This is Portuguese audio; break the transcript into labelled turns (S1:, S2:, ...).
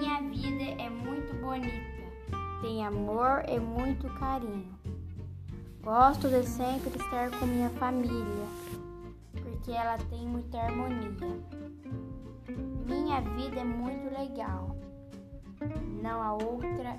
S1: Minha vida é muito bonita, tem amor e muito carinho. Gosto de sempre estar com minha família, porque ela tem muita harmonia. Minha vida é muito legal, não há outra.